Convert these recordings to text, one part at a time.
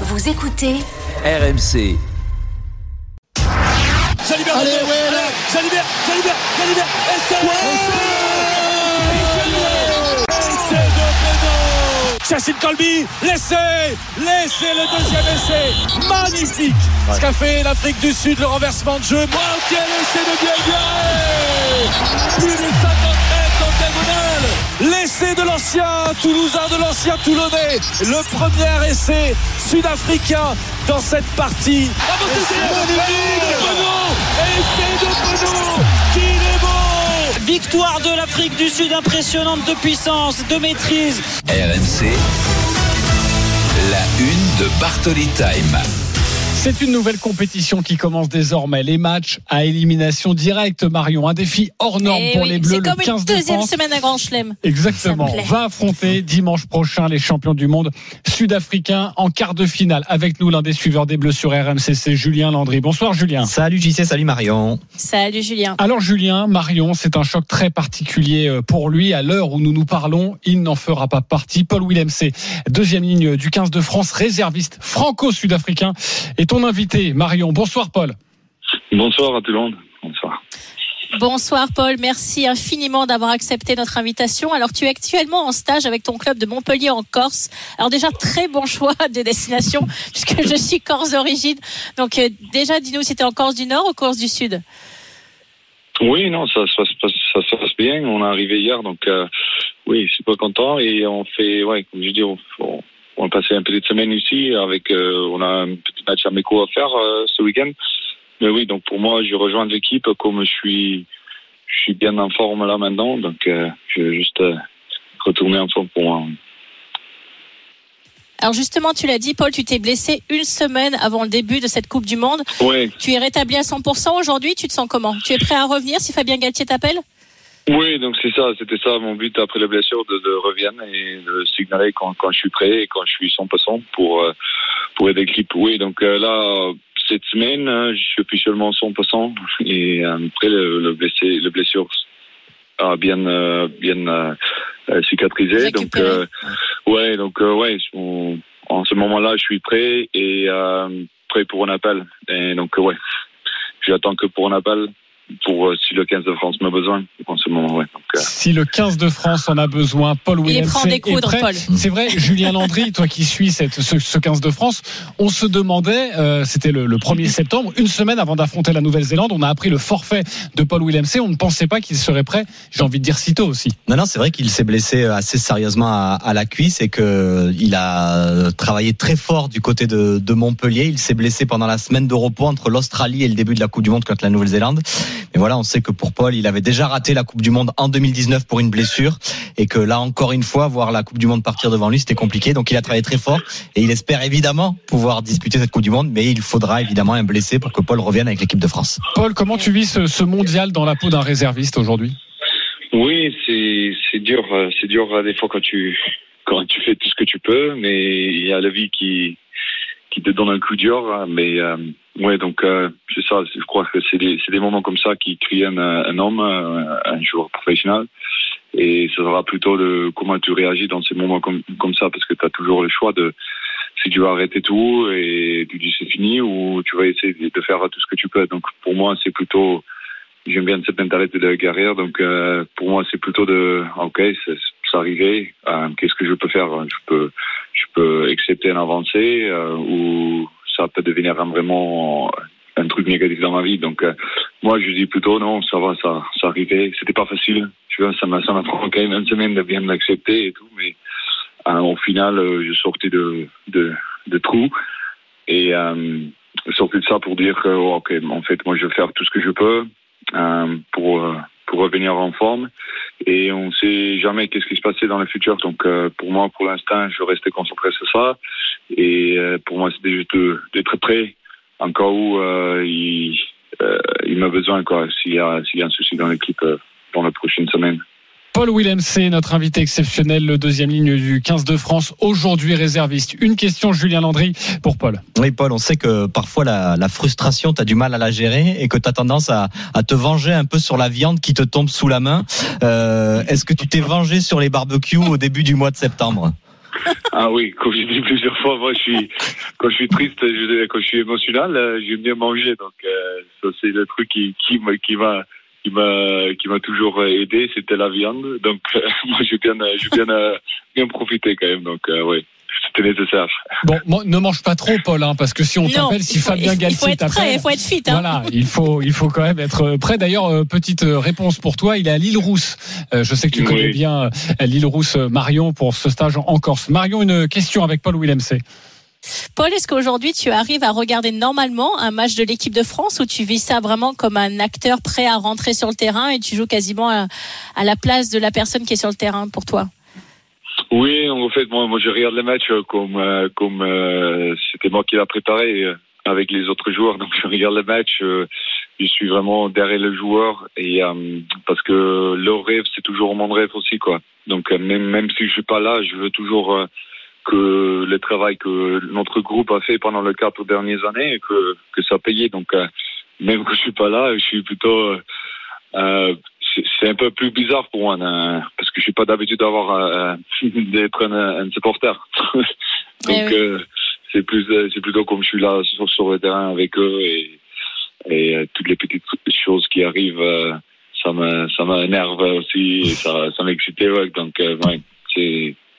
Vous écoutez RMC. Jalibert, Allez, ouais, là. Jalibert, Jalibert, Jalibert, et c'est Et c'est de Benoît Chachine Colby, laissez, laissez le deuxième essai, magnifique. Ce qu'a fait l'Afrique du Sud, le renversement de jeu, quel essai de Diaguier Plus de 50 mètres L'essai de l'ancien Toulousain, de l'ancien Toulonnais, le premier essai sud-africain dans cette partie. C'est magnifique de Victoire de l'Afrique du Sud impressionnante de puissance, de maîtrise. RMC. La une de Bartoli Time. C'est une nouvelle compétition qui commence désormais. Les matchs à élimination directe, Marion. Un défi hors norme Eh pour oui, les Bleus C'est le comme 15 une de deuxième France. semaine à Grand Chelem. Exactement. Va affronter dimanche prochain les champions du monde sud-africains en quart de finale. Avec nous, l'un des suiveurs des Bleus sur RMC, c'est Julien Landry. Bonsoir Julien. Salut JC, salut Marion. Salut Julien. Alors Julien, Marion, c'est un choc très particulier euh, pour lui. À l'heure où nous nous parlons, il n'en fera pas partie. Paul Willem, c'est deuxième ligne du 15 de France, réserviste franco-sud-africain. Ton invité, Marion. Bonsoir Paul. Bonsoir à tout le monde. Bonsoir. Bonsoir Paul, merci infiniment d'avoir accepté notre invitation. Alors tu es actuellement en stage avec ton club de Montpellier en Corse. Alors déjà très bon choix de destination puisque je suis corse d'origine. Donc euh, déjà dis-nous c'était en Corse du Nord ou Corse du Sud Oui, non, ça, ça, se passe, ça se passe bien. On est arrivé hier, donc euh, oui, je suis pas content. Et on fait, ouais, comme je dis, on, on, on a passé un petite semaine ici avec, euh, on a un petit match amico à faire euh, ce week-end. Mais oui, donc pour moi, je rejoins l'équipe comme je suis, je suis bien en forme là maintenant, donc euh, je vais juste retourner en forme pour moi. Alors justement tu l'as dit Paul, tu t'es blessé une semaine avant le début de cette Coupe du Monde. Ouais, Tu es rétabli à 100% aujourd'hui, tu te sens comment? Tu es prêt à revenir si Fabien Galtier t'appelle? Oui, donc c'est ça, c'était ça mon but après la blessure de, de revenir et de signaler quand, quand je suis prêt et quand je suis 100% pour euh, pour aider l'équipe. Oui, donc euh, là cette semaine, euh, je suis officiellement 100% et euh, après le, le blessé, le blessure a bien bien cicatrisé. Donc euh, ouais, donc euh, ouais, on- en ce moment-là, je suis prêt et euh, prêt pour un appel. Et donc ouais, j'attends que pour un appel pour euh, si le 15 de France m'a besoin en ce moment. Ouais. Donc, euh, Si le 15 de France en a besoin, Paul Il est Williams en. C'est vrai, Julien Landry, toi qui suis cette, ce, ce 15 de France, on se demandait, euh, c'était le, le 1er septembre, une semaine avant d'affronter la Nouvelle-Zélande, on a appris le forfait de Paul Williams. On ne pensait pas qu'il serait prêt, j'ai envie de dire si tôt aussi. Non, non, c'est vrai qu'il s'est blessé assez sérieusement à, à la cuisse et que il a travaillé très fort du côté de, de Montpellier. Il s'est blessé pendant la semaine de repos entre l'Australie et le début de la Coupe du Monde contre la Nouvelle-Zélande. Mais voilà, on sait que pour Paul, il avait déjà raté la Coupe du Monde en 2019 pour une blessure et que là encore une fois, voir la Coupe du Monde partir devant lui, c'était compliqué. Donc il a travaillé très fort et il espère évidemment pouvoir disputer cette Coupe du Monde, mais il faudra évidemment un blessé pour que Paul revienne avec l'équipe de France. Paul, comment tu vis ce, ce mondial dans la peau d'un réserviste aujourd'hui? Oui, c'est dur, c'est dur euh, des fois quand tu quand tu fais tout ce que tu peux, mais il y a la vie qui qui te donne un coup dur. Mais euh, ouais, donc euh, c'est ça. Je crois que c'est des des moments comme ça qui créent un, un homme, un, un joueur professionnel. Et ça sera plutôt comment tu réagis dans ces moments comme comme ça, parce que tu as toujours le choix de si tu vas arrêter tout et tu dis c'est fini ou tu vas essayer de faire tout ce que tu peux. Donc pour moi, c'est plutôt j'aime bien cette mentalité de guerrière. Donc euh, pour moi, c'est plutôt de ok, c'est arrivé. Euh, Qu'est-ce que je peux faire? Je peux je peux accepter un avancée euh, ou ça peut devenir vraiment un truc négatif dans ma vie. Donc euh, moi, je dis plutôt non, ça va, ça ça arrivé. C'était pas facile. Tu vois, ça m'a ça m'a pris quand même une semaine de bien l'accepter et tout, mais euh, au final, euh, je sortais de de trous et euh, sorti de ça pour dire que oh, ok, en fait, moi, je vais faire tout ce que je peux euh, pour euh, pour revenir en forme. Et on sait jamais qu'est-ce qui se passait dans le futur. Donc euh, pour moi, pour l'instant, je restais concentré sur ça. Et euh, pour moi, c'était juste d'être prêt en cas où euh, il euh, il m'a besoin quoi. S'il y y a un souci dans l'équipe euh, dans la prochaine semaine. Paul Willem, c'est notre invité exceptionnel, le deuxième ligne du 15 de France, aujourd'hui réserviste. Une question, Julien Landry, pour Paul. Oui, Paul, on sait que parfois la, la frustration, tu as du mal à la gérer et que tu as tendance à, à te venger un peu sur la viande qui te tombe sous la main. Euh, Est-ce que tu t'es vengé sur les barbecues au début du mois de septembre? Ah oui, comme j'ai dit plusieurs fois, moi, je suis, quand je suis triste, je- quand je suis émotionnel, euh, j'aime bien manger. Donc, euh, ça, c'est le truc qui, qui qui m'a, qui m'a, qui m'a toujours aidé, c'était la viande. Donc, euh, moi, j'ai bien, euh, j'ai bien, euh, bien profité quand même. Donc, euh, oui, c'était nécessaire. Bon, ne mange pas trop, Paul, hein, parce que si on t'appelle, si faut, Fabien il faut Galtier être prêt, t'appelle. il faut être fit. Hein. Voilà, il faut, il faut quand même être prêt. D'ailleurs, euh, petite euh, réponse pour toi. Il est à l'île Rousse. Euh, je sais que tu Oui. connais bien euh, l'île Rousse, euh, Marion, pour ce stage en, en Corse. Marion, une question avec Paul Willem C. Paul, est-ce qu'aujourd'hui tu arrives à regarder normalement un match de l'équipe de France ou tu vis ça vraiment comme un acteur prêt à rentrer sur le terrain et tu joues quasiment à, la place de la personne qui est sur le terrain pour toi? Oui, en fait, moi, je regarde les matchs comme, euh, euh, c'était moi qui l'a préparé euh, avec les autres joueurs. Donc, je regarde les matchs. je suis vraiment derrière le joueur et parce que leur rêve, c'est toujours mon rêve aussi, quoi. Donc, même même si je suis pas là, je veux toujours que le travail que notre groupe a fait pendant les quatre dernières années, que que ça payé. Donc, euh, même que je suis pas là, je suis plutôt euh, euh, c'est- un peu plus bizarre pour moi hein, parce que je suis pas d'habitude d'avoir euh, d'être un, un supporter. Donc Eh oui. euh, c'est plus c'est plutôt comme je suis là sur, sur le terrain avec eux et et toutes les petites choses qui arrivent ça me ça m'énerve aussi et ça ça m'excite ouais. donc ouais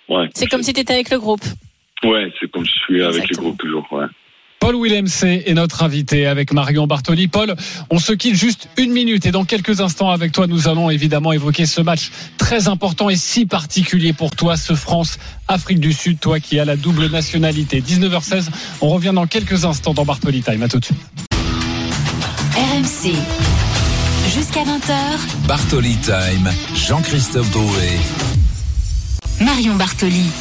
ouais C'est comme si tu étais avec le groupe. ouais c'est comme je suis avec le groupe toujours ouais Paul Willem C est notre invité avec Marion Bartoli. Paul, on se quitte juste une minute et dans quelques instants avec toi, nous allons évidemment évoquer ce match très important et si particulier pour toi, ce France-Afrique du Sud, toi qui as la double nationalité. 19h16, on revient dans quelques instants dans Bartoli Time. À tout de suite. RMC. Jusqu'à 20h, Bartoli Time, Jean-Christophe Drouet. Marion Bartoli.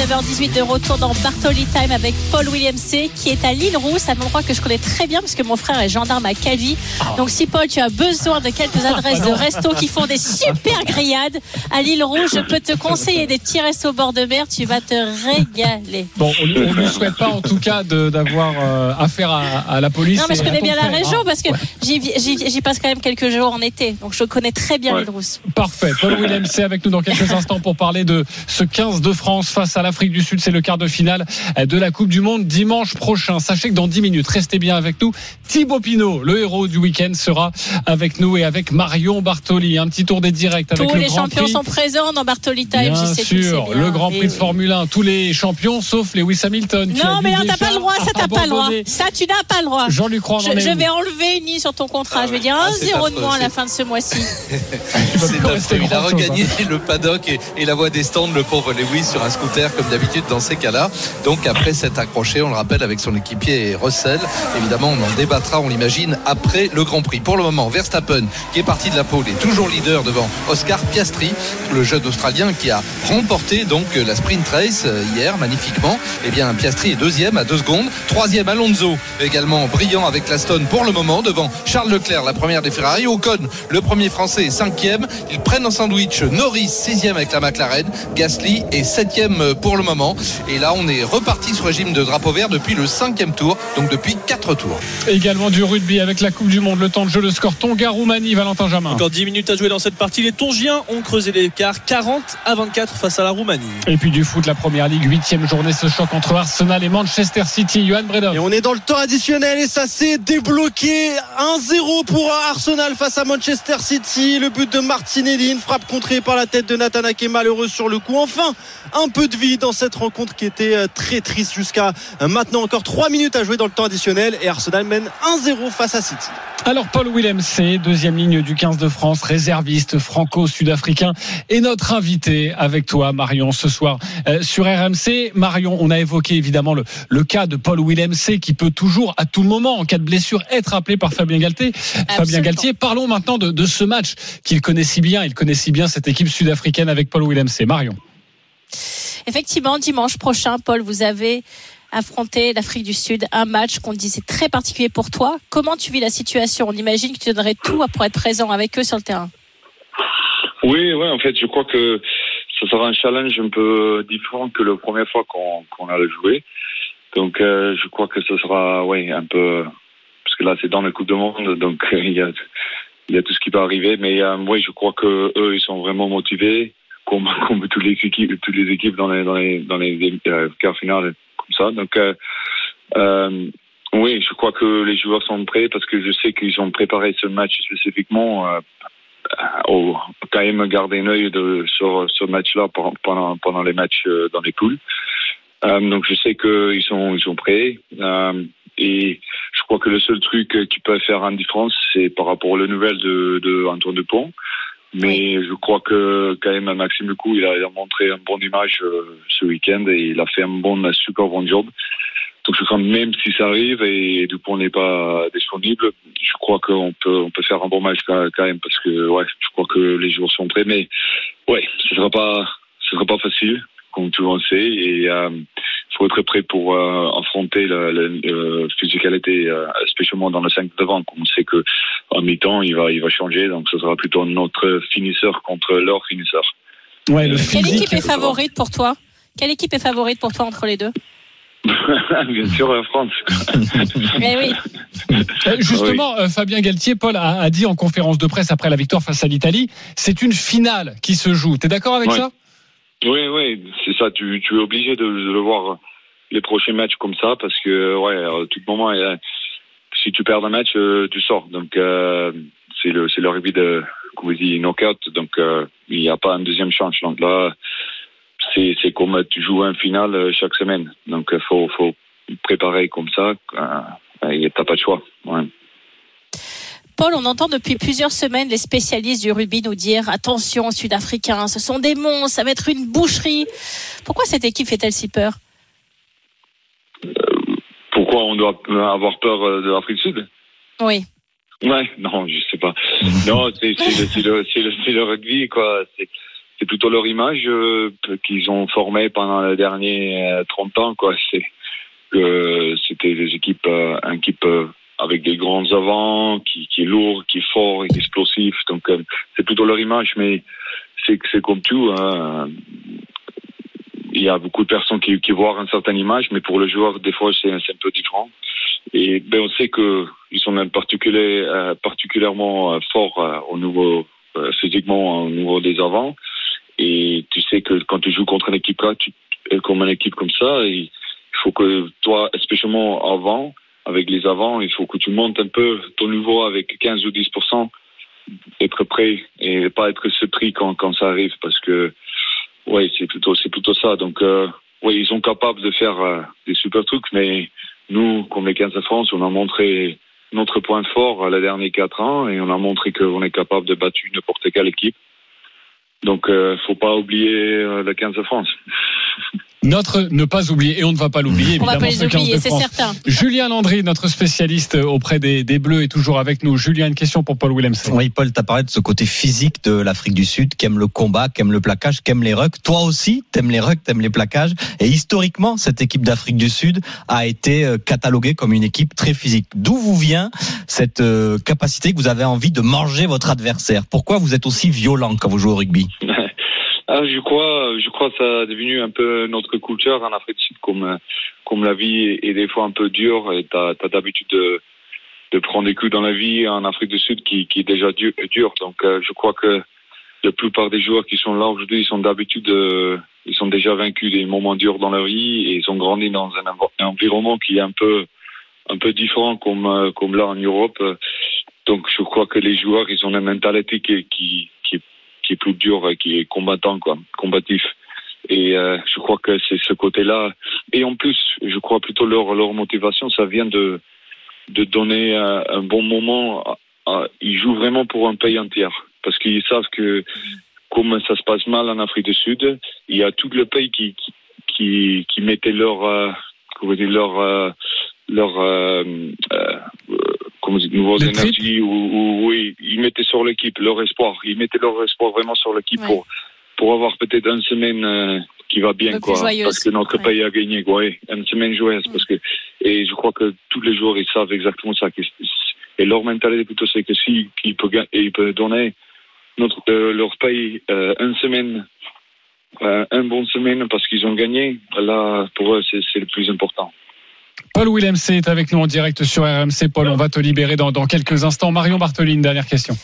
19h18 de retour dans Bartoli Time avec Paul William C qui est à l'île Rousse, un endroit que je connais très bien parce que mon frère est gendarme à Calvi. Donc si Paul, tu as besoin de quelques adresses de restos qui font des super grillades à l'île Rouge, je peux te conseiller des petits restos au bord de mer, tu vas te régaler. Bon, on ne lui souhaite pas en tout cas d'avoir euh, affaire à, à la police. Non mais je connais bien la frère, région hein. parce que j'y passe quand même quelques jours en été, donc je connais très bien Ouais. l'île Rousse. Parfait. Paul Willem, c'est avec nous dans quelques instants pour parler de ce 15 de France face à l'Afrique du Sud. C'est le quart de finale de la Coupe du Monde dimanche prochain. Sachez que dans 10 minutes, restez bien avec nous. Thibaut Pinot, le héros du week-end, sera avec nous et avec Marion Bartoli. Un petit tour des directs avec Tous le les Grand champions Prix. sont présents dans Bartoli Time, Bien je sais tu le sais sûr, bien. le Grand Prix de oui. Formule 1, tous les champions sauf Lewis Hamilton. Non, mais non, t'as pas le droit, ça t'as pas le droit. Ça, tu n'as pas le droit. Jean-Luc Je, vais enlever une sur ton contrat. je vais dire Ah, 1-0 c'est de moins à la fin de ce mois-ci. Il a regagné le paddock et, et la voie des stands, le pauvre Lewis, sur un scooter, comme d'habitude dans ces cas-là. Donc, après s'être accroché, on le rappelle, avec son équipier Russell, évidemment, on en débattra, on l'imagine, après le Grand Prix. Pour le moment, Verstappen, qui est parti de la pole, est toujours leader devant Oscar Piastri, le jeune Australien qui a remporté donc la sprint race euh, hier, magnifiquement. Eh bien, Piastri est deuxième à deux secondes. Troisième, Alonso, également brillant avec l'Aston pour le moment, devant Charles Leclerc, la première des Ferrari. Ocon, le premier français, cinquième. Ils prennent en sandwich Norris, sixième avec la McLaren. Gasly est septième pour le moment. Et là, on est reparti sur régime de drapeau vert depuis le cinquième tour, donc depuis quatre tours. Également du rugby avec la Coupe du Monde. Le temps de jeu, le score Tonga-Roumanie, Valentin Jamin. Encore 10 minutes à jouer dans cette partie. Les Tongiens ont creusé l'écart 40 à 24 face à la Roumanie. Et puis du foot, la première ligue, huitième journée, ce choc entre Arsenal et Manchester City. Johan Bredov. Et on est dans le temps additionnel et ça s'est débloqué 1-0 pour Arsenal face à Manchester City. Le but de Martinelli, une frappe contrée par la tête de Nathan Ake, malheureux sur le coup. Enfin, un peu de vie dans cette rencontre qui était euh, très triste jusqu'à euh, maintenant. Encore 3 minutes à jouer dans le temps additionnel et Arsenal mène 1-0 face à City. Alors Paul Willem, c'est deuxième ligne du 15 de France, réserviste franco-sud-africain et notre invité avec toi Marion ce soir euh, sur RMC. Marion, on a évoqué évidemment le, le cas de Paul Willem C qui peut toujours à tout moment en cas de blessure être appelé par Fabien Galtier. Fabien. Galtier, parlons maintenant de, de ce match qu'il connaît si bien. Il connaît si bien cette équipe sud-africaine avec Paul Willem C. Marion. Effectivement, dimanche prochain, Paul, vous avez affronté l'Afrique du Sud, un match qu'on disait très particulier pour toi. Comment tu vis la situation? On imagine que tu donnerais tout pour être présent avec eux sur le terrain. Oui, ouais, en fait, je crois que ça sera un challenge un peu différent que la première fois qu'on qu'on a joué. Donc, euh, je crois que ce sera, un peu, parce que là, c'est dans la Coupe du Monde, donc euh, il y a, il y a tout ce qui peut arriver. Mais euh, oui, je crois que eux, ils sont vraiment motivés, comme, comme toutes les équipes, toutes les équipes dans les, dans les, euh, quarts finales comme ça. Donc, euh, euh, oui, je crois que les joueurs sont prêts parce que je sais qu'ils ont préparé ce match spécifiquement. Euh, au, quand même garder un œil de, sur ce match-là pendant, pendant les matchs dans les poules. Donc je sais qu'ils sont, ils sont prêts. Et je crois que le seul truc qui peut faire une différence, c'est par rapport aux nouvelles de, de Antoine Dupont. Mais je crois que quand même Maxime Lecou, il a, il a montré une bonne image euh, ce week-end et il a fait un bon, un super bon job. Donc je crois que même si ça arrive et Dupont n'est pas disponible, je crois qu'on peut on peut faire un bon match quand quand même parce que ouais, je crois que les joueurs sont prêts. Mais ouais, ce sera pas ce sera pas facile comme tout le monde sait et euh, faut être prêt pour euh, affronter la, la, la physicalité, euh, spécialement dans le 5 devant. On sait que en mi-temps il va il va changer, donc ce sera plutôt notre finisseur contre leur finisseur. Ouais, le Quelle physique. équipe est favorite pour toi? Quelle équipe est favorite pour toi entre les deux? Bien sûr, la France. Eh oui. Euh, Justement, euh, Fabien Galtier, Paul a, a dit en conférence de presse après la victoire face à l'Italie, c'est une finale qui se joue. T'es d'accord avec Ouais. ça? Oui, oui, c'est ça. Tu, tu es obligé de, de le voir les prochains matchs comme ça parce que, ouais, à tout moment, euh, si tu perds un match, euh, tu sors. Donc, euh, c'est le, c'est rugby de, comme dites, knockout. Donc, euh, il n'y a pas une deuxième chance. Donc là, c'est, comme tu joues un final euh, chaque semaine. Donc, faut, faut préparer comme ça. Euh, et t'as pas de choix. Paul, on entend depuis plusieurs semaines les spécialistes du rugby nous dire attention Sud-Africains, ce sont des monstres, ça va être une boucherie. Pourquoi cette équipe fait-elle si peur? Pourquoi on doit avoir peur euh, de l'Afrique du Sud? Oui. Ouais, non, je sais pas. Non, c'est le, le, rugby, quoi. C'est plutôt leur image euh, qu'ils ont formée pendant les derniers euh, 30 ans, quoi. C'est que c'était des équipes, euh, une équipe euh, avec des grands avants, qui, qui est lourd, qui est fort, et qui est explosif. Donc, euh, c'est plutôt leur image, mais c'est comme tout. Hein. Il y a beaucoup de personnes qui, voient une certaine image, mais pour le joueur, des fois, c'est un peu différent. Et ben, on sait que ils sont euh, particulièrement euh, forts euh, au niveau physiquement au niveau des avants. Et tu sais que quand tu joues contre une équipe là, tu, comme une équipe comme ça, il faut que toi, spécialement avant, avec les avants, il faut que tu montes un peu ton niveau avec 15 ou 10% être prêt et pas être surpris quand, quand ça arrive parce que ouais c'est plutôt c'est plutôt ça. Donc euh, ouais ils sont capables de faire euh, des super trucs mais nous comme les 15 de France on a montré notre point fort les derniers quatre ans et on a montré qu'on est capable de battre n'importe quelle équipe. Donc euh, faut pas oublier euh, le 15 de France Notre ne pas oublier, et on ne va pas l'oublier On va évidemment. pas les ce 15 oublier, de c'est France. certain. Julien Landry, notre spécialiste auprès des, des Bleus, est toujours avec nous. Julien, une question pour Paul Willemsen. Oui, Paul, tu as parlé de ce côté physique de l'Afrique du Sud, qui aime le combat, qui aime le plaquage, qui aime les rucks. Toi aussi, t'aimes les rucks, t'aimes les plaquages. Et historiquement, cette équipe d'Afrique du Sud a été euh, cataloguée comme une équipe très physique. D'où vous vient cette euh, capacité que vous avez envie de manger votre adversaire? Pourquoi vous êtes aussi violent quand vous jouez au rugby? Ah, je crois, je crois que ça est devenu un peu notre culture en Afrique du Sud, comme, comme la vie est des fois un peu dure et t'as as, d'habitude de, prendre des coups dans la vie en Afrique du Sud qui, qui est déjà dur. dur. Donc, euh, je crois que la plupart des joueurs qui sont là aujourd'hui, ils sont d'habitude, euh, ils sont déjà vaincus des moments durs dans leur vie et ils ont grandi dans un, env- un environnement qui est un peu, un peu différent comme, euh, comme là en Europe. Donc, je crois que les joueurs, ils ont une mentalité qui, qui est plus dur, qui est combattant, quoi, combatif. Et euh, je crois que c'est ce côté-là. Et en plus, je crois plutôt leur motivation, ça vient de de donner un bon moment. ils jouent vraiment pour un pays entier parce qu'ils savent que comme ça se passe mal en Afrique du Sud, il y a tout le pays qui qui qui, mettait leur euh, leur euh, leur euh, euh, comment dire, nouvelles énergies ou, ou oui, ils mettaient sur l'équipe leur espoir. Ils mettaient leur espoir vraiment sur l'équipe Ouais. pour pour avoir peut-être une semaine euh, qui va bien quoi, joyeuse. parce que notre Ouais. pays a gagné quoi, ouais, une semaine joyeuse parce que et je crois que tous les joueurs ils savent exactement ça et leur mentalité plutôt c'est que si ils peuvent ils peuvent donner notre euh, leur pays euh, une semaine euh, un bon semaine parce qu'ils ont gagné là pour eux c'est le plus important. Paul Willemsen est avec nous en direct sur RMC. Paul, on va te libérer dans, dans quelques instants. Marion Bartoli, une dernière question.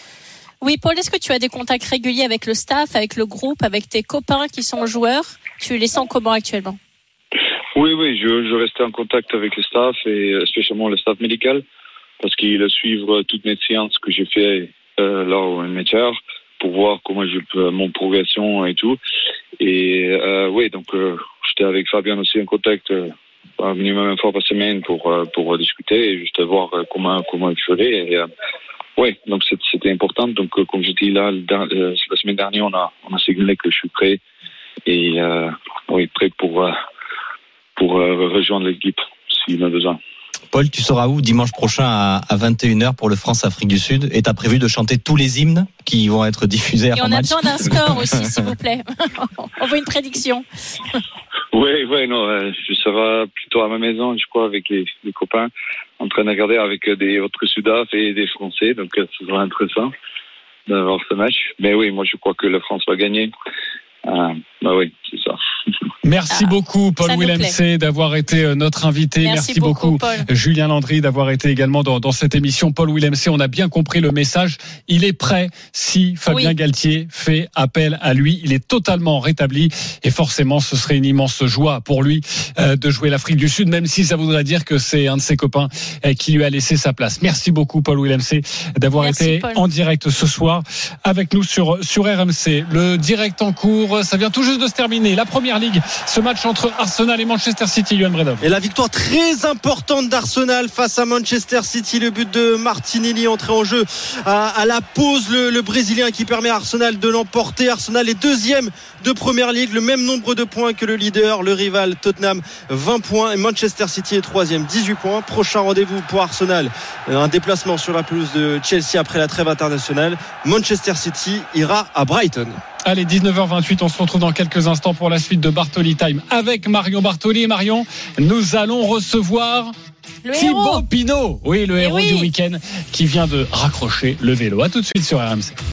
Oui, Paul, est-ce que tu as des contacts réguliers avec le staff, avec le groupe, avec tes copains qui sont joueurs? Tu les sens comment actuellement? Oui, oui, je, je restais en contact avec le staff et euh, spécialement le staff médical parce qu'il a suivre toutes mes séances que j'ai fait euh, là au métier pour voir comment je peux mon progression et tout. Et euh, oui, donc euh, j'étais avec Fabien aussi en contact euh, un minimum une fois par semaine pour euh, pour discuter et juste voir euh, comment comment il ferait. Et, euh, oui, donc c'était important. Donc comme je dis là, euh, la semaine dernière, on a on a signalé que je suis prêt et euh, oui prêt pour euh, pour euh, rejoindre l'équipe s'il en a besoin. Paul, tu seras où dimanche prochain à, à 21h pour le France-Afrique du Sud? Et tu as prévu de chanter tous les hymnes qui vont être diffusés Et avant on a match besoin d'un score aussi, s'il vous plaît. on veut une prédiction. Oui, oui, non, euh, je serai plutôt à ma maison, je crois, avec les, copains, en train de regarder avec euh, des autres Sudaf et des Français, donc euh, ce sera intéressant d'avoir ce match. Mais oui, moi je crois que la France va gagner. Euh, bah oui, c'est ça. Merci Ah, beaucoup, Paul ça nous Willem plaît. C, d'avoir été euh, notre invité. Merci beaucoup. Julien Landry, d'avoir été également dans, dans cette émission. Paul Willem C, on a bien compris le message. Il est prêt si Fabien Oui. Galtier fait appel à lui. Il est totalement rétabli et forcément, ce serait une immense joie pour lui euh, de jouer l'Afrique du Sud, même si ça voudrait dire que c'est un de ses copains euh, qui lui a laissé sa place. Merci beaucoup, Paul Willem C, d'avoir été Paul. en direct ce soir avec nous sur, sur RMC. Le direct en cours, ça vient tout juste de se terminer. La première ligue, ce match entre Arsenal et Manchester City, Yohan Bredov. Et la victoire très importante d'Arsenal face à Manchester City, le but de Martinelli entré en jeu à, la pause, le, le Brésilien qui permet à Arsenal de l'emporter. Arsenal est deuxième de Première Ligue, le même nombre de points que le leader, le rival Tottenham, 20 points. Et Manchester City est troisième, 18 points. Prochain rendez-vous pour Arsenal, Euh, un déplacement sur la pelouse de Chelsea après la trêve internationale. Manchester City ira à Brighton. Allez, 19h28, on se retrouve dans quelques instants pour la suite de Bartoli Time avec Marion Bartoli. Et Marion, nous allons recevoir Le Thibaut héros. Pinot. Oui, le Eh héros oui. du week-end qui vient de raccrocher le vélo. À tout de suite sur RMC.